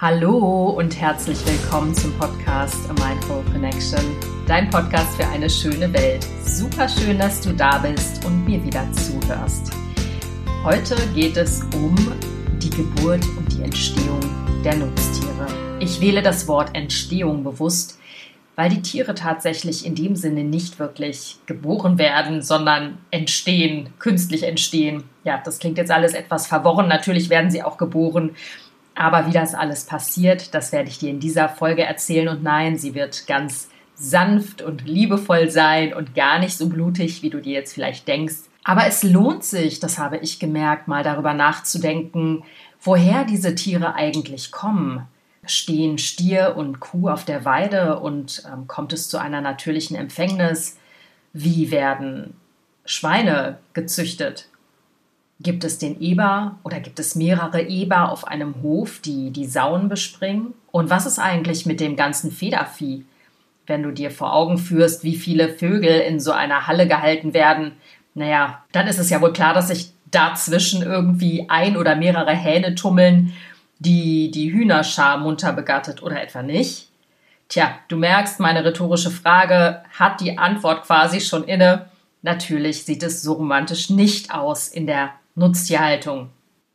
Hallo und herzlich willkommen zum Podcast A Mindful Connection, dein Podcast für eine schöne Welt. Super schön, dass du da bist und mir wieder zuhörst. Heute geht es um die Geburt und die Entstehung der Nutztiere. Ich wähle das Wort Entstehung bewusst, weil die Tiere tatsächlich in dem Sinne nicht wirklich geboren werden, sondern entstehen, künstlich entstehen. Ja, das klingt jetzt alles etwas verworren. Natürlich werden sie auch geboren aber wie das alles passiert, das werde ich dir in dieser Folge erzählen. Und nein, sie wird ganz sanft und liebevoll sein und gar nicht so blutig, wie du dir jetzt vielleicht denkst. Aber es lohnt sich, das habe ich gemerkt, mal darüber nachzudenken, woher diese Tiere eigentlich kommen. Stehen Stier und Kuh auf der Weide und ähm, kommt es zu einer natürlichen Empfängnis? Wie werden Schweine gezüchtet? Gibt es den Eber oder gibt es mehrere Eber auf einem Hof, die die Sauen bespringen? Und was ist eigentlich mit dem ganzen Federvieh? Wenn du dir vor Augen führst, wie viele Vögel in so einer Halle gehalten werden, naja, dann ist es ja wohl klar, dass sich dazwischen irgendwie ein oder mehrere Hähne tummeln, die die Hühnerschar munter begattet oder etwa nicht. Tja, du merkst, meine rhetorische Frage hat die Antwort quasi schon inne. Natürlich sieht es so romantisch nicht aus in der Nutztierhaltung.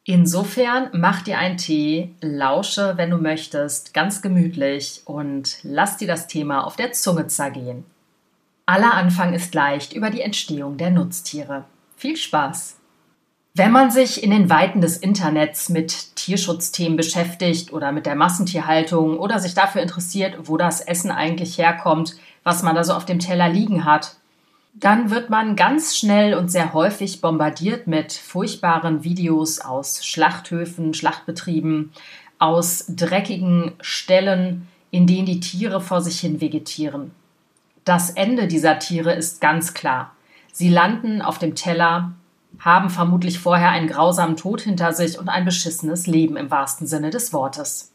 Insofern mach dir einen Tee, lausche, wenn du möchtest, ganz gemütlich und lass dir das Thema auf der Zunge zergehen. Aller Anfang ist leicht über die Entstehung der Nutztiere. Viel Spaß! Wenn man sich in den Weiten des Internets mit Tierschutzthemen beschäftigt oder mit der Massentierhaltung oder sich dafür interessiert, wo das Essen eigentlich herkommt, was man da so auf dem Teller liegen hat, dann wird man ganz schnell und sehr häufig bombardiert mit furchtbaren Videos aus Schlachthöfen, Schlachtbetrieben, aus dreckigen Ställen, in denen die Tiere vor sich hin vegetieren. Das Ende dieser Tiere ist ganz klar. Sie landen auf dem Teller, haben vermutlich vorher einen grausamen Tod hinter sich und ein beschissenes Leben im wahrsten Sinne des Wortes.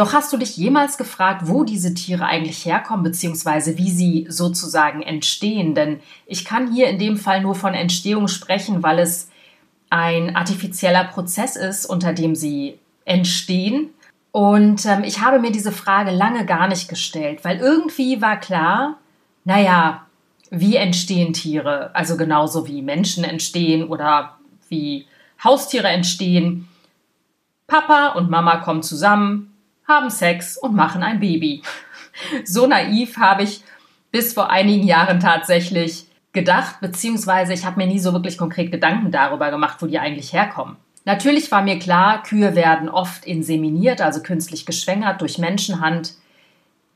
Doch hast du dich jemals gefragt, wo diese Tiere eigentlich herkommen, beziehungsweise wie sie sozusagen entstehen? Denn ich kann hier in dem Fall nur von Entstehung sprechen, weil es ein artifizieller Prozess ist, unter dem sie entstehen. Und ähm, ich habe mir diese Frage lange gar nicht gestellt, weil irgendwie war klar, naja, wie entstehen Tiere? Also genauso wie Menschen entstehen oder wie Haustiere entstehen. Papa und Mama kommen zusammen, haben Sex und machen ein Baby. So naiv habe ich bis vor einigen Jahren tatsächlich gedacht, beziehungsweise ich habe mir nie so wirklich konkret Gedanken darüber gemacht, wo die eigentlich herkommen. Natürlich war mir klar, Kühe werden oft inseminiert, also künstlich geschwängert durch Menschenhand.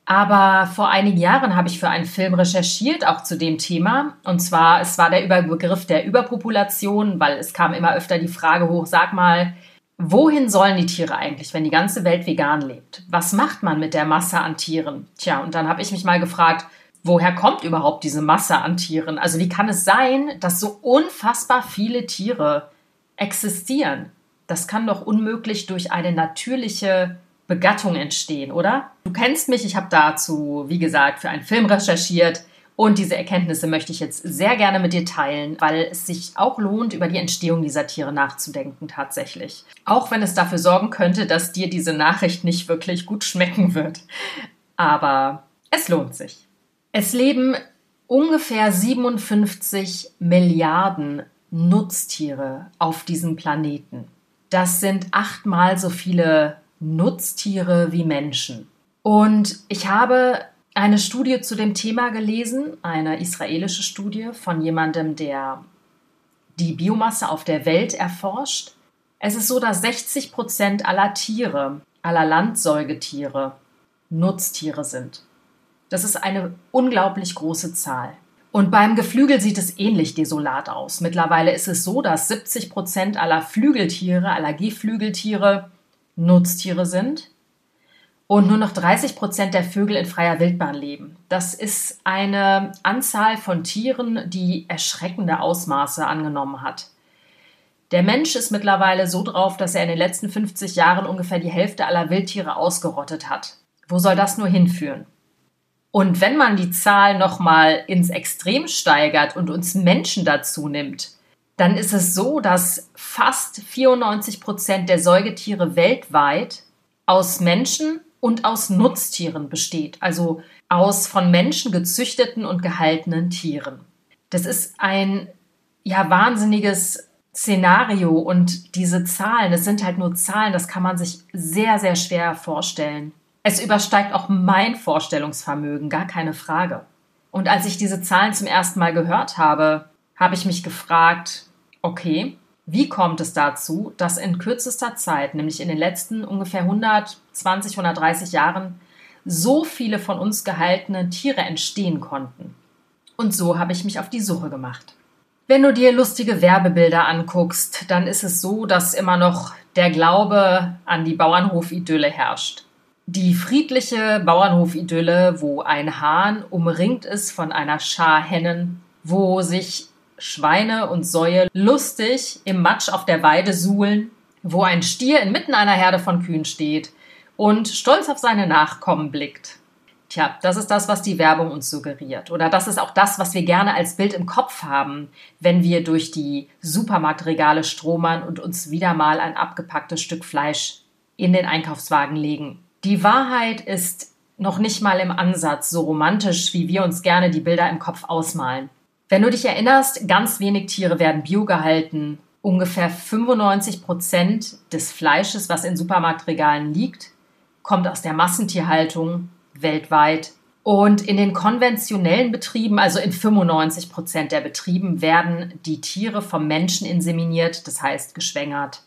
Aber vor einigen Jahren habe ich für einen Film recherchiert, auch zu dem Thema. Und zwar, es war der Überbegriff der Überpopulation, weil es kam immer öfter die Frage hoch, sag mal, Wohin sollen die Tiere eigentlich, wenn die ganze Welt vegan lebt? Was macht man mit der Masse an Tieren? Tja, und dann habe ich mich mal gefragt, woher kommt überhaupt diese Masse an Tieren? Also wie kann es sein, dass so unfassbar viele Tiere existieren? Das kann doch unmöglich durch eine natürliche Begattung entstehen, oder? Du kennst mich, ich habe dazu, wie gesagt, für einen Film recherchiert. Und diese Erkenntnisse möchte ich jetzt sehr gerne mit dir teilen, weil es sich auch lohnt, über die Entstehung dieser Tiere nachzudenken tatsächlich. Auch wenn es dafür sorgen könnte, dass dir diese Nachricht nicht wirklich gut schmecken wird. Aber es lohnt sich. Es leben ungefähr 57 Milliarden Nutztiere auf diesem Planeten. Das sind achtmal so viele Nutztiere wie Menschen. Und ich habe eine Studie zu dem Thema gelesen, eine israelische Studie von jemandem, der die Biomasse auf der Welt erforscht. Es ist so, dass 60 Prozent aller Tiere, aller Landsäugetiere, Nutztiere sind. Das ist eine unglaublich große Zahl. Und beim Geflügel sieht es ähnlich desolat aus. Mittlerweile ist es so, dass 70 Prozent aller Flügeltiere, aller Geflügeltiere Nutztiere sind und nur noch 30 Prozent der Vögel in freier Wildbahn leben. Das ist eine Anzahl von Tieren, die erschreckende Ausmaße angenommen hat. Der Mensch ist mittlerweile so drauf, dass er in den letzten 50 Jahren ungefähr die Hälfte aller Wildtiere ausgerottet hat. Wo soll das nur hinführen? Und wenn man die Zahl nochmal ins Extrem steigert und uns Menschen dazu nimmt, dann ist es so, dass fast 94 Prozent der Säugetiere weltweit aus Menschen und aus Nutztieren besteht, also aus von Menschen gezüchteten und gehaltenen Tieren. Das ist ein ja wahnsinniges Szenario und diese Zahlen, es sind halt nur Zahlen, das kann man sich sehr, sehr schwer vorstellen. Es übersteigt auch mein Vorstellungsvermögen, gar keine Frage. Und als ich diese Zahlen zum ersten Mal gehört habe, habe ich mich gefragt, okay, wie kommt es dazu, dass in kürzester Zeit, nämlich in den letzten ungefähr 120, 130 Jahren, so viele von uns gehaltene Tiere entstehen konnten? Und so habe ich mich auf die Suche gemacht. Wenn du dir lustige Werbebilder anguckst, dann ist es so, dass immer noch der Glaube an die Bauernhofidylle herrscht. Die friedliche Bauernhofidylle, wo ein Hahn umringt ist von einer Schar Hennen, wo sich Schweine und Säue lustig im Matsch auf der Weide suhlen, wo ein Stier inmitten einer Herde von Kühen steht und stolz auf seine Nachkommen blickt. Tja, das ist das, was die Werbung uns suggeriert. Oder das ist auch das, was wir gerne als Bild im Kopf haben, wenn wir durch die Supermarktregale stromern und uns wieder mal ein abgepacktes Stück Fleisch in den Einkaufswagen legen. Die Wahrheit ist noch nicht mal im Ansatz so romantisch, wie wir uns gerne die Bilder im Kopf ausmalen. Wenn du dich erinnerst, ganz wenig Tiere werden bio gehalten. Ungefähr 95 Prozent des Fleisches, was in Supermarktregalen liegt, kommt aus der Massentierhaltung weltweit. Und in den konventionellen Betrieben, also in 95 Prozent der Betrieben, werden die Tiere vom Menschen inseminiert, das heißt geschwängert.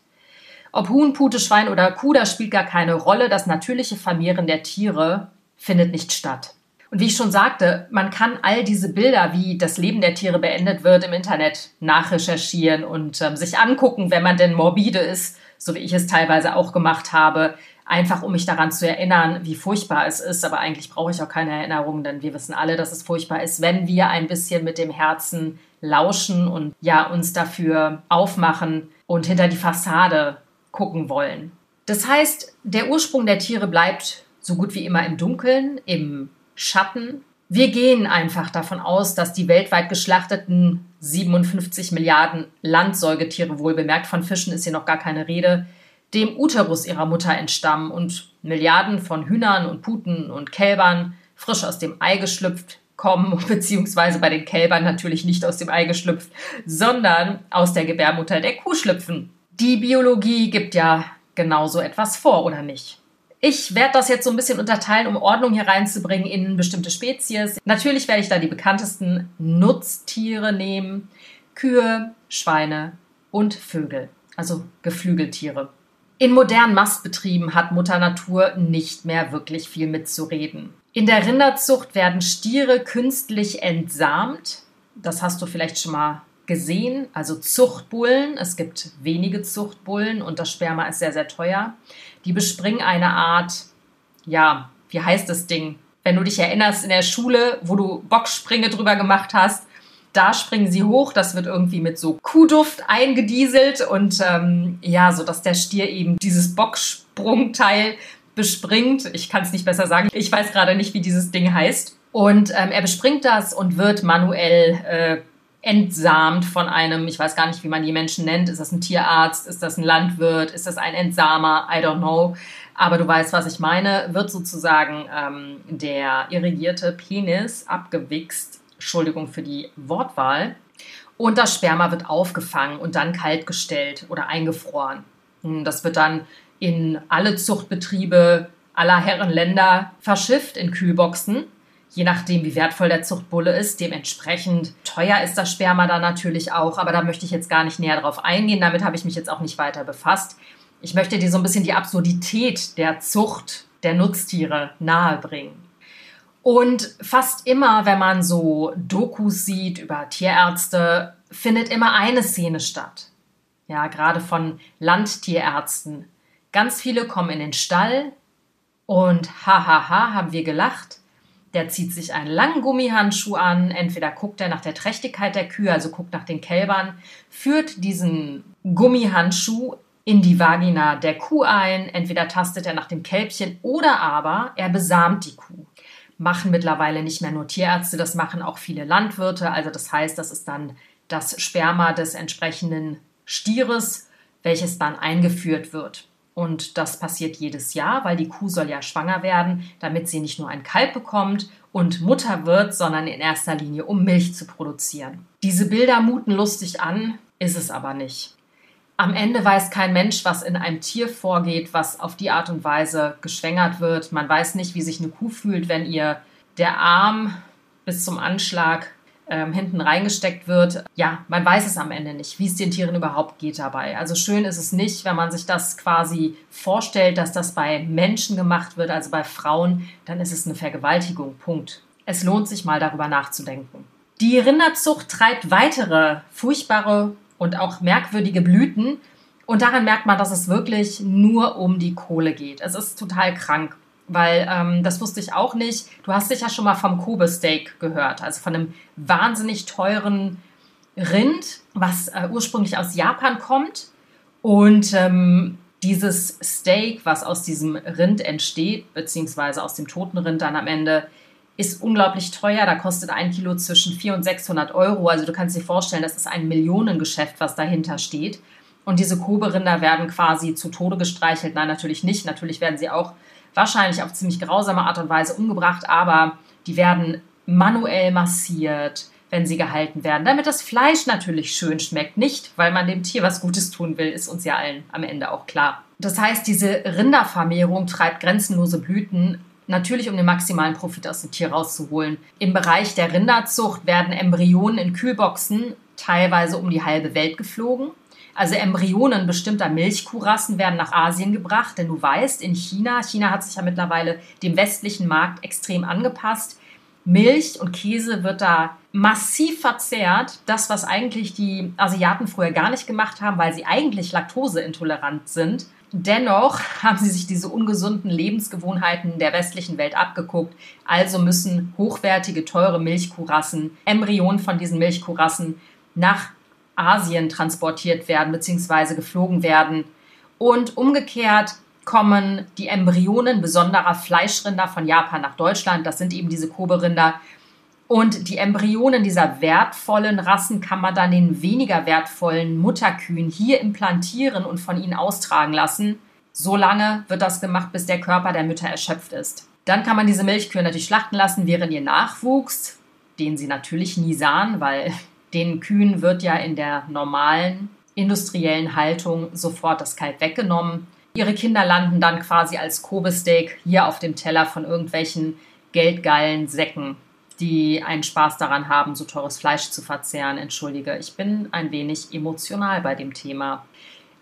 Ob Huhn, Pute, Schwein oder Kuh, das spielt gar keine Rolle. Das natürliche Vermehren der Tiere findet nicht statt. Und wie ich schon sagte, man kann all diese Bilder, wie das Leben der Tiere beendet wird, im Internet nachrecherchieren und ähm, sich angucken, wenn man denn morbide ist, so wie ich es teilweise auch gemacht habe, einfach um mich daran zu erinnern, wie furchtbar es ist. Aber eigentlich brauche ich auch keine Erinnerung, denn wir wissen alle, dass es furchtbar ist, wenn wir ein bisschen mit dem Herzen lauschen und ja uns dafür aufmachen und hinter die Fassade gucken wollen. Das heißt, der Ursprung der Tiere bleibt so gut wie immer im Dunkeln, im Schatten. Wir gehen einfach davon aus, dass die weltweit geschlachteten 57 Milliarden Landsäugetiere, wohlbemerkt von Fischen ist hier noch gar keine Rede, dem Uterus ihrer Mutter entstammen und Milliarden von Hühnern und Puten und Kälbern frisch aus dem Ei geschlüpft kommen, beziehungsweise bei den Kälbern natürlich nicht aus dem Ei geschlüpft, sondern aus der Gebärmutter der Kuh schlüpfen. Die Biologie gibt ja genauso etwas vor, oder nicht? Ich werde das jetzt so ein bisschen unterteilen, um Ordnung hier reinzubringen in bestimmte Spezies. Natürlich werde ich da die bekanntesten Nutztiere nehmen. Kühe, Schweine und Vögel, also Geflügeltiere. In modernen Mastbetrieben hat Mutter Natur nicht mehr wirklich viel mitzureden. In der Rinderzucht werden Stiere künstlich entsamt. Das hast du vielleicht schon mal gesehen. Also Zuchtbullen. Es gibt wenige Zuchtbullen und das Sperma ist sehr, sehr teuer. Die bespringen eine Art, ja, wie heißt das Ding? Wenn du dich erinnerst in der Schule, wo du Boxspringe drüber gemacht hast, da springen sie hoch. Das wird irgendwie mit so Kuhduft eingedieselt und ähm, ja, so dass der Stier eben dieses Boxsprungteil bespringt. Ich kann es nicht besser sagen. Ich weiß gerade nicht, wie dieses Ding heißt. Und ähm, er bespringt das und wird manuell äh, entsamt von einem, ich weiß gar nicht, wie man die Menschen nennt. Ist das ein Tierarzt? Ist das ein Landwirt? Ist das ein Entsamer? I don't know. Aber du weißt, was ich meine. Wird sozusagen ähm, der irrigierte Penis abgewichst. Entschuldigung für die Wortwahl. Und das Sperma wird aufgefangen und dann kaltgestellt oder eingefroren. Das wird dann in alle Zuchtbetriebe aller Herren Länder verschifft in Kühlboxen je nachdem, wie wertvoll der Zuchtbulle ist. Dementsprechend teuer ist das Sperma dann natürlich auch, aber da möchte ich jetzt gar nicht näher drauf eingehen. Damit habe ich mich jetzt auch nicht weiter befasst. Ich möchte dir so ein bisschen die Absurdität der Zucht der Nutztiere nahebringen. Und fast immer, wenn man so Dokus sieht über Tierärzte, findet immer eine Szene statt. Ja, gerade von Landtierärzten. Ganz viele kommen in den Stall und hahaha, haben wir gelacht. Der zieht sich einen langen Gummihandschuh an. Entweder guckt er nach der Trächtigkeit der Kühe, also guckt nach den Kälbern, führt diesen Gummihandschuh in die Vagina der Kuh ein. Entweder tastet er nach dem Kälbchen oder aber er besamt die Kuh. Machen mittlerweile nicht mehr nur Tierärzte, das machen auch viele Landwirte. Also das heißt, das ist dann das Sperma des entsprechenden Stieres, welches dann eingeführt wird. Und das passiert jedes Jahr, weil die Kuh soll ja schwanger werden, damit sie nicht nur ein Kalb bekommt und Mutter wird, sondern in erster Linie, um Milch zu produzieren. Diese Bilder muten lustig an, ist es aber nicht. Am Ende weiß kein Mensch, was in einem Tier vorgeht, was auf die Art und Weise geschwängert wird. Man weiß nicht, wie sich eine Kuh fühlt, wenn ihr der Arm bis zum Anschlag ähm, hinten reingesteckt wird. Ja, man weiß es am Ende nicht, wie es den Tieren überhaupt geht dabei. Also schön ist es nicht, wenn man sich das quasi vorstellt, dass das bei Menschen gemacht wird, also bei Frauen, dann ist es eine Vergewaltigung. Punkt. Es lohnt sich mal darüber nachzudenken. Die Rinderzucht treibt weitere furchtbare und auch merkwürdige Blüten. Und daran merkt man, dass es wirklich nur um die Kohle geht. Es ist total krank weil ähm, das wusste ich auch nicht. Du hast sicher schon mal vom Kobe-Steak gehört, also von einem wahnsinnig teuren Rind, was äh, ursprünglich aus Japan kommt. Und ähm, dieses Steak, was aus diesem Rind entsteht, beziehungsweise aus dem toten Rind dann am Ende, ist unglaublich teuer. Da kostet ein Kilo zwischen 400 und 600 Euro. Also du kannst dir vorstellen, das ist ein Millionengeschäft, was dahinter steht. Und diese Kobe-Rinder werden quasi zu Tode gestreichelt. Nein, natürlich nicht. Natürlich werden sie auch wahrscheinlich auf ziemlich grausame Art und Weise umgebracht, aber die werden manuell massiert, wenn sie gehalten werden, damit das Fleisch natürlich schön schmeckt. Nicht, weil man dem Tier was Gutes tun will, ist uns ja allen am Ende auch klar. Das heißt, diese Rindervermehrung treibt grenzenlose Blüten, natürlich um den maximalen Profit aus dem Tier rauszuholen. Im Bereich der Rinderzucht werden Embryonen in Kühlboxen teilweise um die halbe Welt geflogen. Also Embryonen bestimmter Milchkuhrassen werden nach Asien gebracht, denn du weißt, in China, China hat sich ja mittlerweile dem westlichen Markt extrem angepasst. Milch und Käse wird da massiv verzehrt. Das, was eigentlich die Asiaten früher gar nicht gemacht haben, weil sie eigentlich laktoseintolerant sind. Dennoch haben sie sich diese ungesunden Lebensgewohnheiten der westlichen Welt abgeguckt. Also müssen hochwertige, teure Milchkuhrassen, Embryonen von diesen Milchkuhrassen nach Asien transportiert werden bzw. geflogen werden. Und umgekehrt kommen die Embryonen besonderer Fleischrinder von Japan nach Deutschland. Das sind eben diese Kobe-Rinder. Und die Embryonen dieser wertvollen Rassen kann man dann den weniger wertvollen Mutterkühen hier implantieren und von ihnen austragen lassen. So lange wird das gemacht, bis der Körper der Mütter erschöpft ist. Dann kann man diese Milchkühe natürlich schlachten lassen, während ihr Nachwuchs, den sie natürlich nie sahen, weil den Kühen wird ja in der normalen industriellen Haltung sofort das Kalb weggenommen. Ihre Kinder landen dann quasi als Kobe-Steak hier auf dem Teller von irgendwelchen geldgeilen Säcken, die einen Spaß daran haben, so teures Fleisch zu verzehren. Entschuldige, ich bin ein wenig emotional bei dem Thema.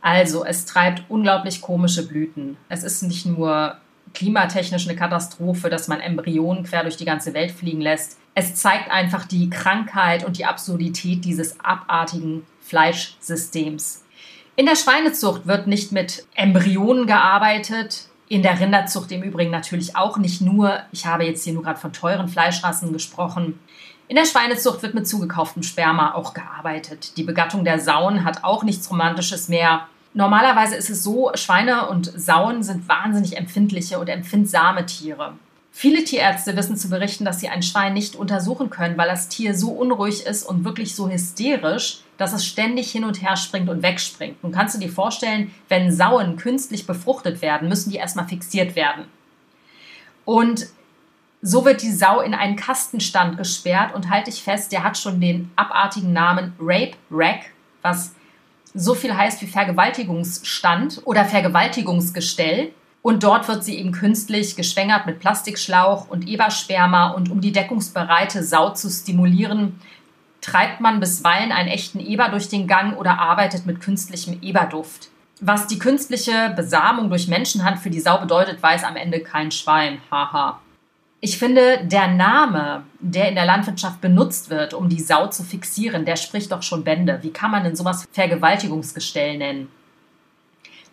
Also, es treibt unglaublich komische Blüten. Es ist nicht nur klimatechnisch eine Katastrophe, dass man Embryonen quer durch die ganze Welt fliegen lässt es zeigt einfach die Krankheit und die Absurdität dieses abartigen Fleischsystems. In der Schweinezucht wird nicht mit Embryonen gearbeitet, in der Rinderzucht im Übrigen natürlich auch nicht nur. Ich habe jetzt hier nur gerade von teuren Fleischrassen gesprochen. In der Schweinezucht wird mit zugekauftem Sperma auch gearbeitet. Die Begattung der Sauen hat auch nichts Romantisches mehr. Normalerweise ist es so, Schweine und Sauen sind wahnsinnig empfindliche und empfindsame Tiere. Viele Tierärzte wissen zu berichten, dass sie ein Schwein nicht untersuchen können, weil das Tier so unruhig ist und wirklich so hysterisch, dass es ständig hin und her springt und wegspringt. Nun kannst du dir vorstellen, wenn Sauen künstlich befruchtet werden, müssen die erstmal fixiert werden. Und so wird die Sau in einen Kastenstand gesperrt und halte ich fest, der hat schon den abartigen Namen Rape Rack, was so viel heißt wie Vergewaltigungsstand oder Vergewaltigungsgestell. Und dort wird sie eben künstlich geschwängert mit Plastikschlauch und Ebersperma. Und um die deckungsbereite Sau zu stimulieren, treibt man bisweilen einen echten Eber durch den Gang oder arbeitet mit künstlichem Eberduft. Was die künstliche Besamung durch Menschenhand für die Sau bedeutet, weiß am Ende kein Schwein. Haha. Ich finde, der Name, der in der Landwirtschaft benutzt wird, um die Sau zu fixieren, der spricht doch schon Bände. Wie kann man denn sowas Vergewaltigungsgestell nennen?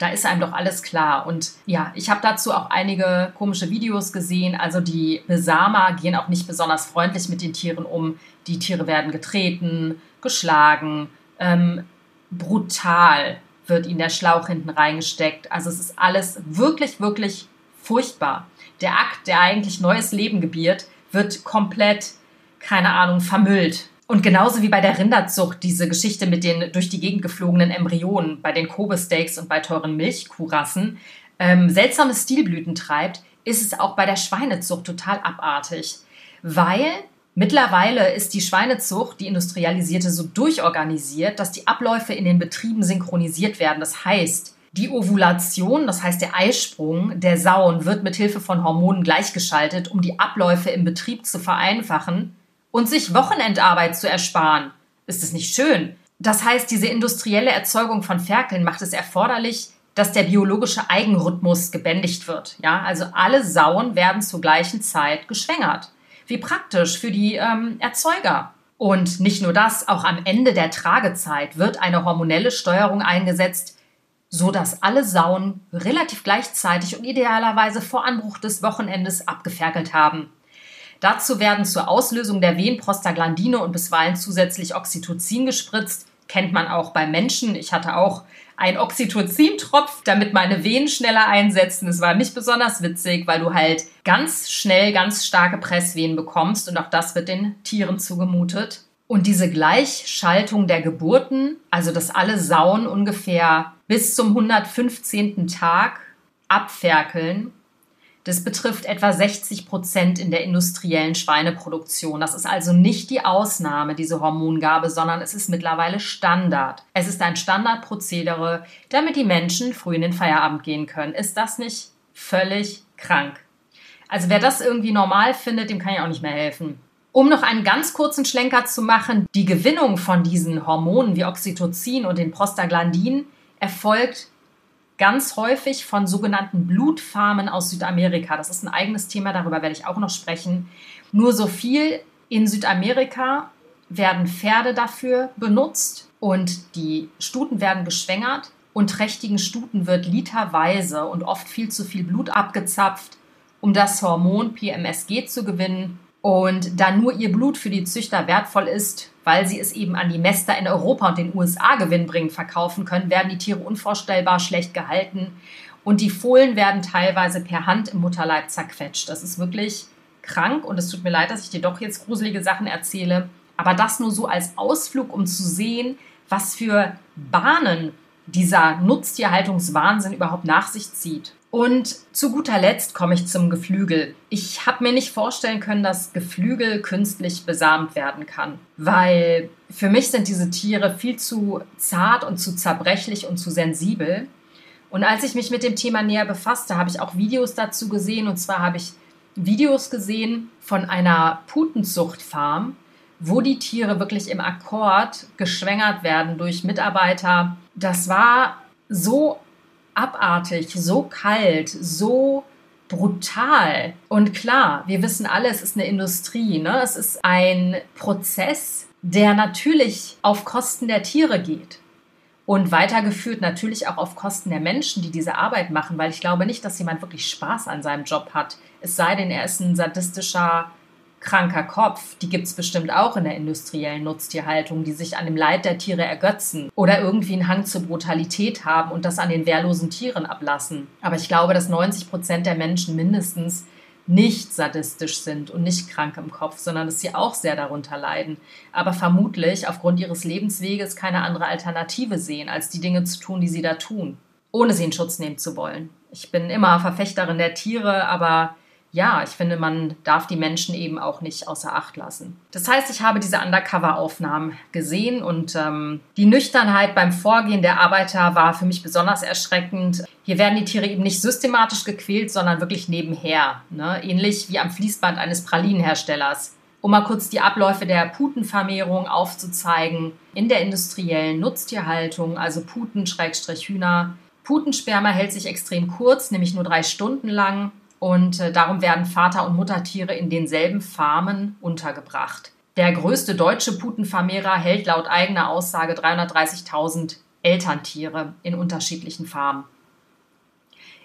da ist einem doch alles klar. Und ja, ich habe dazu auch einige komische Videos gesehen. Also die Besamer gehen auch nicht besonders freundlich mit den Tieren um. Die Tiere werden getreten, geschlagen, ähm, brutal wird ihnen der Schlauch hinten reingesteckt. Also es ist alles wirklich, wirklich furchtbar. Der Akt, der eigentlich neues Leben gebiert, wird komplett, keine Ahnung, vermüllt. Und genauso wie bei der Rinderzucht, diese Geschichte mit den durch die Gegend geflogenen Embryonen bei den Kobe-Steaks und bei teuren Milchkuhrassen ähm, seltsame Stilblüten treibt, ist es auch bei der Schweinezucht total abartig. Weil mittlerweile ist die Schweinezucht, die industrialisierte, so durchorganisiert, dass die Abläufe in den Betrieben synchronisiert werden. Das heißt, die Ovulation, das heißt der Eisprung der Sauen, wird mit Hilfe von Hormonen gleichgeschaltet, um die Abläufe im Betrieb zu vereinfachen und sich Wochenendarbeit zu ersparen. Ist es nicht schön? Das heißt, diese industrielle Erzeugung von Ferkeln macht es erforderlich, dass der biologische Eigenrhythmus gebändigt wird. Ja, also alle Sauen werden zur gleichen Zeit geschwängert. Wie praktisch für die ähm, Erzeuger. Und nicht nur das, auch am Ende der Tragezeit wird eine hormonelle Steuerung eingesetzt, so dass alle Sauen relativ gleichzeitig und idealerweise vor Anbruch des Wochenendes abgeferkelt haben. Dazu werden zur Auslösung der Wehen Prostaglandine und bisweilen zusätzlich Oxytocin gespritzt. Kennt man auch bei Menschen. Ich hatte auch einen Oxytocin-Tropf, damit meine Venen schneller einsetzen. Es war nicht besonders witzig, weil du halt ganz schnell ganz starke Presswehen bekommst und auch das wird den Tieren zugemutet. Und diese Gleichschaltung der Geburten, also dass alle Sauen ungefähr bis zum 115. Tag abferkeln, das betrifft etwa 60 Prozent in der industriellen Schweineproduktion. Das ist also nicht die Ausnahme, diese Hormongabe, sondern es ist mittlerweile Standard. Es ist ein Standardprozedere, damit die Menschen früh in den Feierabend gehen können. Ist das nicht völlig krank? Also wer das irgendwie normal findet, dem kann ich auch nicht mehr helfen. Um noch einen ganz kurzen Schlenker zu machen, die Gewinnung von diesen Hormonen wie Oxytocin und den Prostaglandin erfolgt ganz häufig von sogenannten Blutfarmen aus Südamerika. Das ist ein eigenes Thema, darüber werde ich auch noch sprechen. Nur so viel in Südamerika werden Pferde dafür benutzt und die Stuten werden geschwängert und trächtigen Stuten wird literweise und oft viel zu viel Blut abgezapft, um das Hormon PMSG zu gewinnen. Und da nur ihr Blut für die Züchter wertvoll ist, weil sie es eben an die Mäster in Europa und den USA gewinnbringend verkaufen können, werden die Tiere unvorstellbar schlecht gehalten und die Fohlen werden teilweise per Hand im Mutterleib zerquetscht. Das ist wirklich krank und es tut mir leid, dass ich dir doch jetzt gruselige Sachen erzähle, aber das nur so als Ausflug, um zu sehen, was für Bahnen dieser Nutztierhaltungswahnsinn überhaupt nach sich zieht. Und zu guter Letzt komme ich zum Geflügel. Ich habe mir nicht vorstellen können, dass Geflügel künstlich besamt werden kann, weil für mich sind diese Tiere viel zu zart und zu zerbrechlich und zu sensibel. Und als ich mich mit dem Thema näher befasste, habe ich auch Videos dazu gesehen. Und zwar habe ich Videos gesehen von einer Putenzuchtfarm, wo die Tiere wirklich im Akkord geschwängert werden durch Mitarbeiter. Das war so abartig, so kalt, so brutal. Und klar, wir wissen alle, es ist eine Industrie, ne? es ist ein Prozess, der natürlich auf Kosten der Tiere geht. Und weitergeführt natürlich auch auf Kosten der Menschen, die diese Arbeit machen, weil ich glaube nicht, dass jemand wirklich Spaß an seinem Job hat. Es sei denn, er ist ein sadistischer kranker Kopf, die gibt es bestimmt auch in der industriellen Nutztierhaltung, die sich an dem Leid der Tiere ergötzen oder irgendwie einen Hang zur Brutalität haben und das an den wehrlosen Tieren ablassen. Aber ich glaube, dass 90 Prozent der Menschen mindestens nicht sadistisch sind und nicht krank im Kopf, sondern dass sie auch sehr darunter leiden, aber vermutlich aufgrund ihres Lebensweges keine andere Alternative sehen, als die Dinge zu tun, die sie da tun, ohne sie in Schutz nehmen zu wollen. Ich bin immer Verfechterin der Tiere, aber ja, ich finde, man darf die Menschen eben auch nicht außer Acht lassen. Das heißt, ich habe diese Undercover-Aufnahmen gesehen und ähm, die Nüchternheit beim Vorgehen der Arbeiter war für mich besonders erschreckend. Hier werden die Tiere eben nicht systematisch gequält, sondern wirklich nebenher, ne? ähnlich wie am Fließband eines Pralinenherstellers. Um mal kurz die Abläufe der Putenvermehrung aufzuzeigen, in der industriellen Nutztierhaltung, also Puten-Hühner. Putensperma hält sich extrem kurz, nämlich nur drei Stunden lang. Und äh, darum werden Vater- und Muttertiere in denselben Farmen untergebracht. Der größte deutsche Putenvermehrer hält laut eigener Aussage 330.000 Elterntiere in unterschiedlichen Farmen.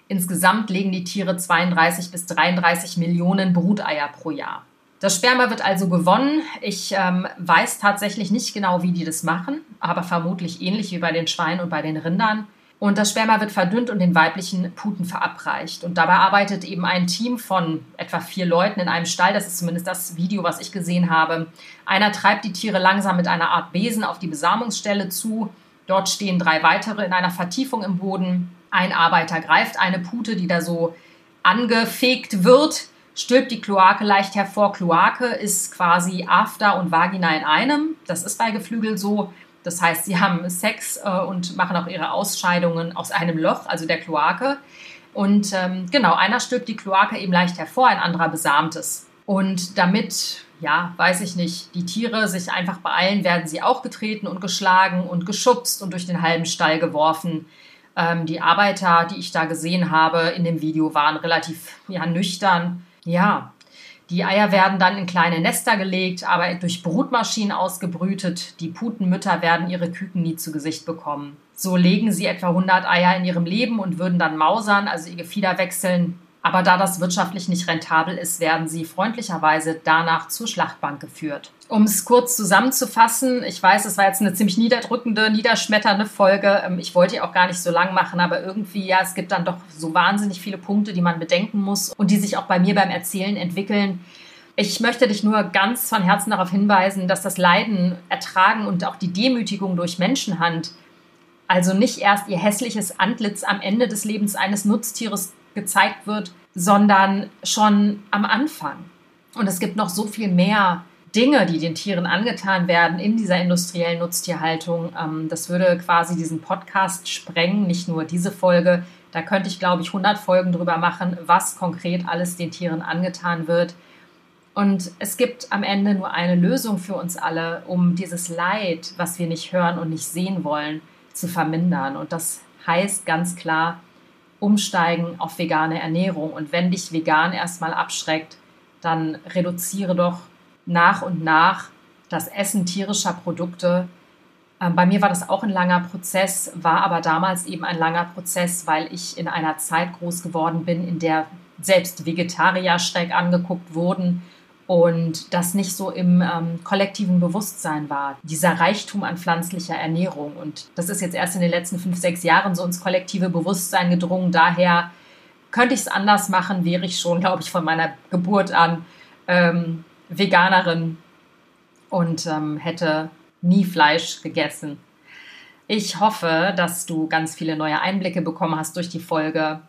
Insgesamt legen die Tiere 32 bis 33 Millionen Bruteier pro Jahr. Das Sperma wird also gewonnen. Ich ähm, weiß tatsächlich nicht genau, wie die das machen, aber vermutlich ähnlich wie bei den Schweinen und bei den Rindern. Und das Sperma wird verdünnt und den weiblichen Puten verabreicht. Und dabei arbeitet eben ein Team von etwa vier Leuten in einem Stall. Das ist zumindest das Video, was ich gesehen habe. Einer treibt die Tiere langsam mit einer Art Besen auf die Besamungsstelle zu. Dort stehen drei weitere in einer Vertiefung im Boden. Ein Arbeiter greift eine Pute, die da so angefegt wird, stülpt die Kloake leicht hervor. Kloake ist quasi After und Vagina in einem. Das ist bei Geflügel so. Das heißt, sie haben Sex äh, und machen auch ihre Ausscheidungen aus einem Loch, also der Kloake. Und ähm, genau, einer stülpt die Kloake eben leicht hervor, ein anderer besamt es. Und damit, ja, weiß ich nicht, die Tiere sich einfach beeilen, werden sie auch getreten und geschlagen und geschubst und durch den halben Stall geworfen. Ähm, die Arbeiter, die ich da gesehen habe in dem Video, waren relativ ja, nüchtern. Ja, die Eier werden dann in kleine Nester gelegt, aber durch Brutmaschinen ausgebrütet. Die Putenmütter werden ihre Küken nie zu Gesicht bekommen. So legen sie etwa 100 Eier in ihrem Leben und würden dann mausern, also ihr Gefieder wechseln. Aber da das wirtschaftlich nicht rentabel ist, werden sie freundlicherweise danach zur Schlachtbank geführt. Um es kurz zusammenzufassen, ich weiß, es war jetzt eine ziemlich niederdrückende, niederschmetternde Folge. Ähm, ich wollte die auch gar nicht so lang machen, aber irgendwie, ja, es gibt dann doch so wahnsinnig viele Punkte, die man bedenken muss und die sich auch bei mir beim Erzählen entwickeln. Ich möchte dich nur ganz von Herzen darauf hinweisen, dass das Leiden, Ertragen und auch die Demütigung durch Menschenhand, also nicht erst ihr hässliches Antlitz am Ende des Lebens eines Nutztieres gezeigt wird, sondern schon am Anfang. Und es gibt noch so viel mehr Dinge, die den Tieren angetan werden in dieser industriellen Nutztierhaltung. Ähm, das würde quasi diesen Podcast sprengen, nicht nur diese Folge. Da könnte ich, glaube ich, 100 Folgen drüber machen, was konkret alles den Tieren angetan wird. Und es gibt am Ende nur eine Lösung für uns alle, um dieses Leid, was wir nicht hören und nicht sehen wollen, zu vermindern. Und das heißt ganz klar, umsteigen auf vegane Ernährung. Und wenn dich vegan erstmal abschreckt, dann reduziere doch nach und nach das Essen tierischer Produkte. Ähm, bei mir war das auch ein langer Prozess, war aber damals eben ein langer Prozess, weil ich in einer Zeit groß geworden bin, in der selbst Vegetarier schräg angeguckt wurden und das nicht so im ähm, kollektiven Bewusstsein war, dieser Reichtum an pflanzlicher Ernährung. Und das ist jetzt erst in den letzten fünf, sechs Jahren so ins kollektive Bewusstsein gedrungen. Daher könnte ich es anders machen, wäre ich schon, glaube ich, von meiner Geburt an ähm, Veganerin und ähm, hätte nie Fleisch gegessen. Ich hoffe, dass du ganz viele neue Einblicke bekommen hast durch die Folge.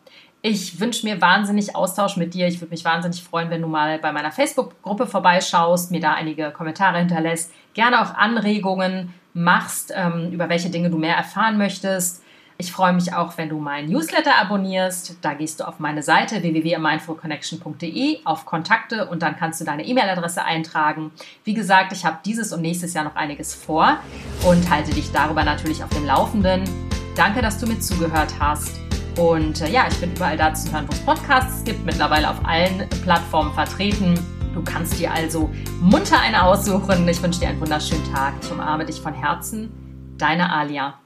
Ich wünsche mir wahnsinnig Austausch mit dir. Ich würde mich wahnsinnig freuen, wenn du mal bei meiner Facebook-Gruppe vorbeischaust, mir da einige Kommentare hinterlässt, gerne auch Anregungen machst, ähm, über welche Dinge du mehr erfahren möchtest. Ich freue mich auch, wenn du meinen Newsletter abonnierst. Da gehst du auf meine Seite www.mindfulconnection.de auf Kontakte und dann kannst du deine E-Mail-Adresse eintragen. Wie gesagt, ich habe dieses und nächstes Jahr noch einiges vor und halte dich darüber natürlich auf dem Laufenden. Danke, dass du mir zugehört hast. Und äh, ja, ich bin überall da zu hören, wo es Podcasts gibt, mittlerweile auf allen Plattformen vertreten. Du kannst dir also munter eine aussuchen. Ich wünsche dir einen wunderschönen Tag. Ich umarme dich von Herzen. Deine Alia.